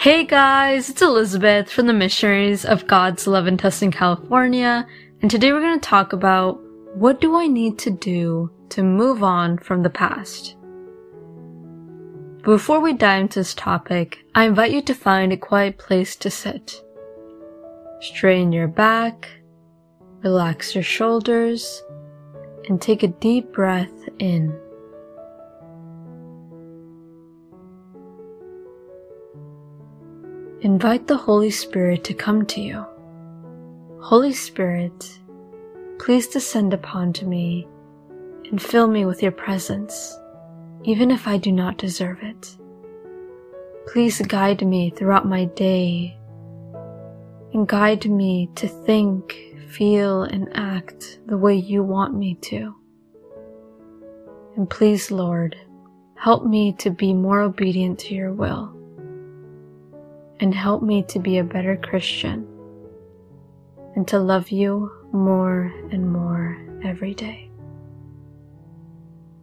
Hey guys, it's Elizabeth from the Missionaries of God's Love in Tustin, California, and today we're going to talk about what do I need to do to move on from the past. Before we dive into this topic, I invite you to find a quiet place to sit. Straighten your back, relax your shoulders, and take a deep breath in. Invite the Holy Spirit to come to you. Holy Spirit, please descend upon to me and fill me with your presence, even if I do not deserve it. Please guide me throughout my day and guide me to think, feel, and act the way you want me to. And please, Lord, help me to be more obedient to your will and help me to be a better Christian and to love you more and more every day.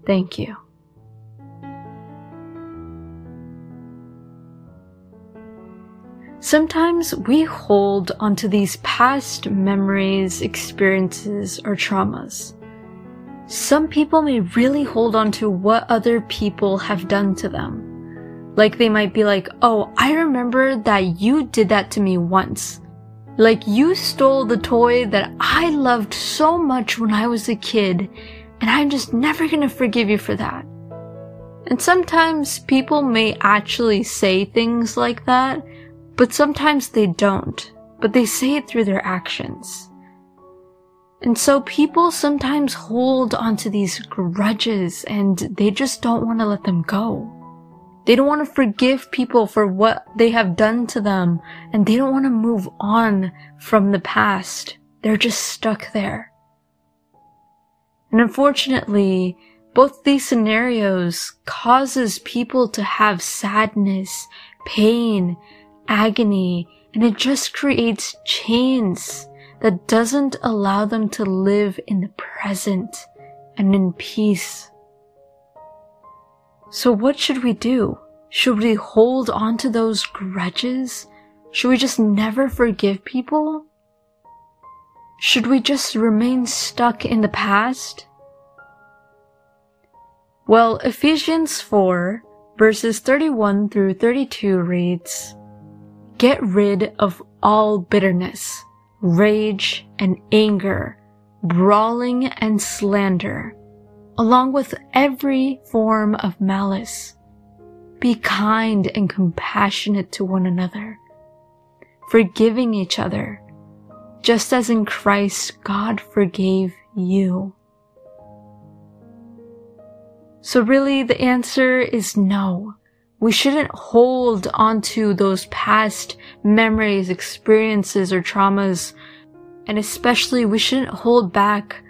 Thank you. Sometimes we hold onto these past memories, experiences, or traumas. Some people may really hold on to what other people have done to them. Like they might be like, oh, I remember that you did that to me once. Like you stole the toy that I loved so much when I was a kid, and I'm just never gonna forgive you for that. And sometimes people may actually say things like that, but sometimes they don't, but they say it through their actions. And so people sometimes hold onto these grudges and they just don't want to let them go. They don't want to forgive people for what they have done to them, and they don't want to move on from the past. They're just stuck there. And unfortunately, both these scenarios causes people to have sadness, pain, agony, and it just creates chains that doesn't allow them to live in the present and in peace. So what should we do? Should we hold on to those grudges? Should we just never forgive people? Should we just remain stuck in the past? Well, Ephesians 4 verses 31 through 32 reads, Get rid of all bitterness, rage and anger, brawling and slander along with every form of malice. Be kind and compassionate to one another, forgiving each other, just as in Christ God forgave you. So really the answer is no. We shouldn't hold onto those past memories, experiences, or traumas. And especially we shouldn't hold back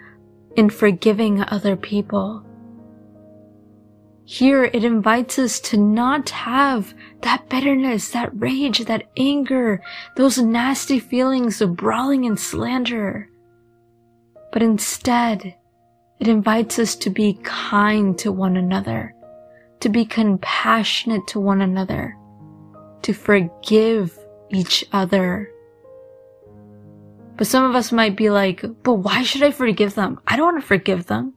in forgiving other people. Here it invites us to not have that bitterness, that rage, that anger, those nasty feelings of brawling and slander. But instead, it invites us to be kind to one another, to be compassionate to one another, to forgive each other but some of us might be like, but why should I forgive them? I don't want to forgive them.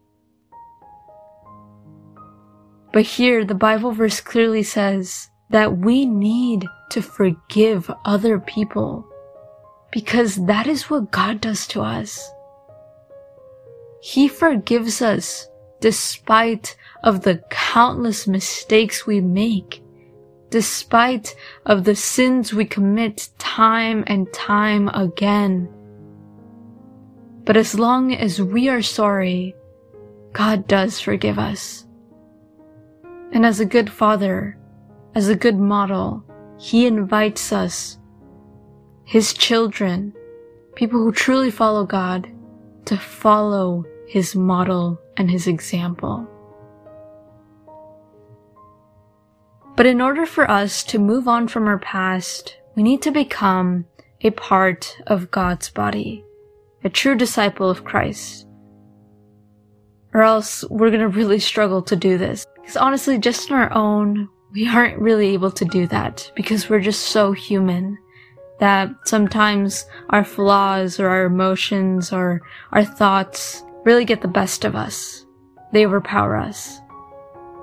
But here, the Bible verse clearly says that we need to forgive other people because that is what God does to us. He forgives us despite of the countless mistakes we make, despite of the sins we commit time and time again. But as long as we are sorry, God does forgive us. And as a good father, as a good model, he invites us, his children, people who truly follow God, to follow his model and his example. But in order for us to move on from our past, we need to become a part of God's body a true disciple of Christ. Or else we're gonna really struggle to do this. Because honestly, just on our own, we aren't really able to do that because we're just so human that sometimes our flaws or our emotions or our thoughts really get the best of us. They overpower us.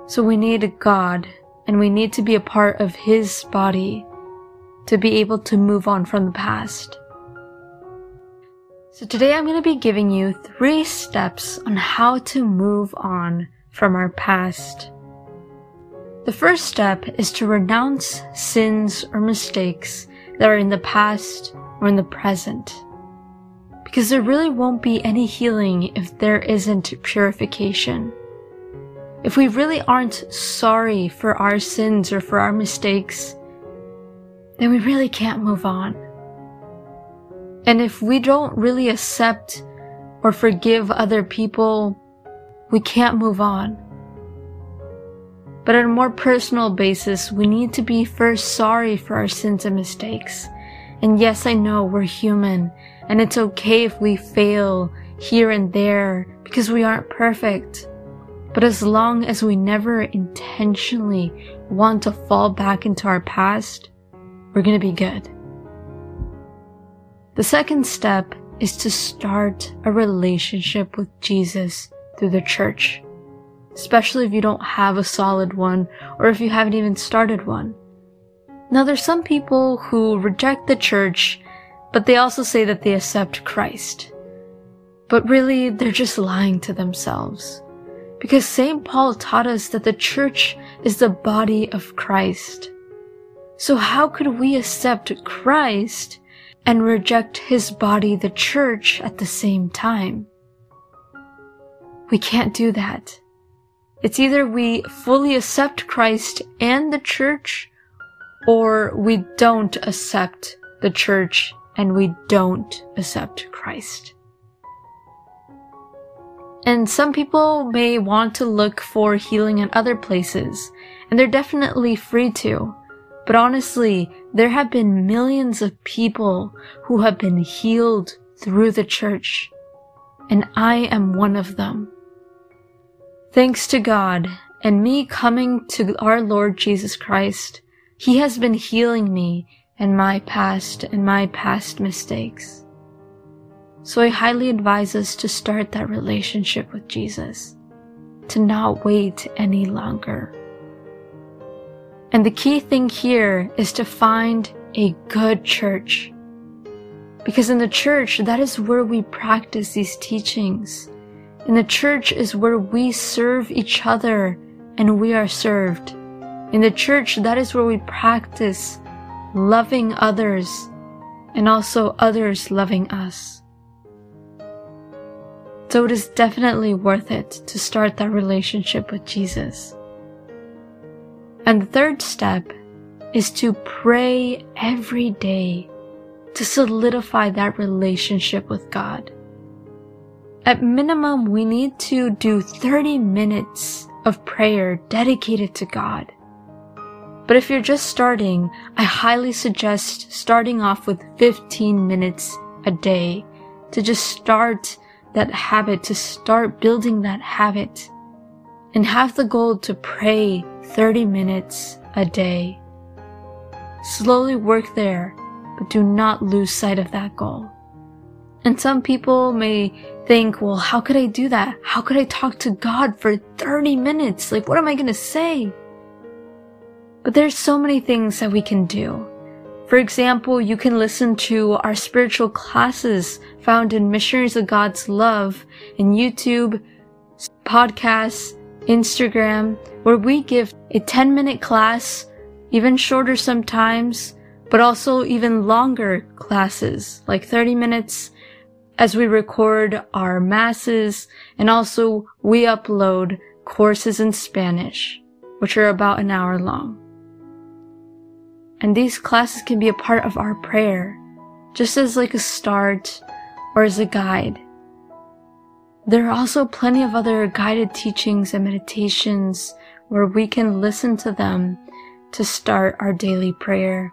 So we need a God and we need to be a part of His body to be able to move on from the past. So today I'm going to be giving you three steps on how to move on from our past. The first step is to renounce sins or mistakes that are in the past or in the present. Because there really won't be any healing if there isn't purification. If we really aren't sorry for our sins or for our mistakes, then we really can't move on. And if we don't really accept or forgive other people, we can't move on. But on a more personal basis, we need to be first sorry for our sins and mistakes. And yes, I know we're human and it's okay if we fail here and there because we aren't perfect. But as long as we never intentionally want to fall back into our past, we're going to be good. The second step is to start a relationship with Jesus through the church, especially if you don't have a solid one or if you haven't even started one. Now, there's some people who reject the church, but they also say that they accept Christ. But really, they're just lying to themselves. Because St. Paul taught us that the church is the body of Christ. So how could we accept Christ and reject his body, the church, at the same time? We can't do that. It's either we fully accept Christ and the church, or we don't accept the church and we don't accept Christ. And some people may want to look for healing in other places, and they're definitely free to. But honestly, there have been millions of people who have been healed through the church, and I am one of them. Thanks to God and me coming to our Lord Jesus Christ, He has been healing me and my past and my past mistakes. So I highly advise us to start that relationship with Jesus, to not wait any longer. And the key thing here is to find a good church. Because in the church, that is where we practice these teachings. In the church is where we serve each other and we are served. In the church, that is where we practice loving others and also others loving us. So it is definitely worth it to start that relationship with Jesus. And the third step is to pray every day to solidify that relationship with God. At minimum, we need to do 30 minutes of prayer dedicated to God. But if you're just starting, I highly suggest starting off with 15 minutes a day to just start that habit, to start building that habit and have the goal to pray 30 minutes a day. Slowly work there, but do not lose sight of that goal. And some people may think, well, how could I do that? How could I talk to God for 30 minutes? Like, what am I going to say? But there's so many things that we can do. For example, you can listen to our spiritual classes found in Missionaries of God's Love in YouTube, podcasts, Instagram, where we give a 10 minute class, even shorter sometimes, but also even longer classes, like 30 minutes as we record our masses and also we upload courses in Spanish, which are about an hour long. And these classes can be a part of our prayer, just as like a start or as a guide. There are also plenty of other guided teachings and meditations where we can listen to them to start our daily prayer.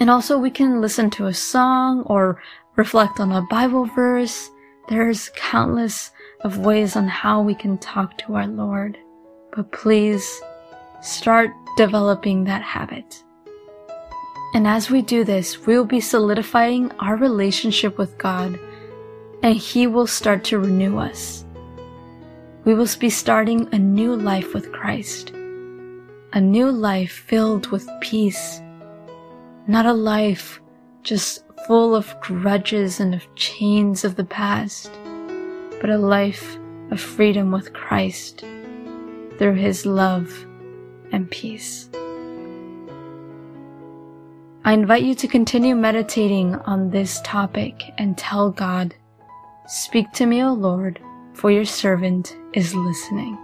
And also we can listen to a song or reflect on a Bible verse. There's countless of ways on how we can talk to our Lord. But please start developing that habit. And as we do this, we will be solidifying our relationship with God and He will start to renew us. We will be starting a new life with Christ, a new life filled with peace, not a life just full of grudges and of chains of the past, but a life of freedom with Christ through His love and peace. I invite you to continue meditating on this topic and tell God, Speak to me, O Lord, for your servant is listening.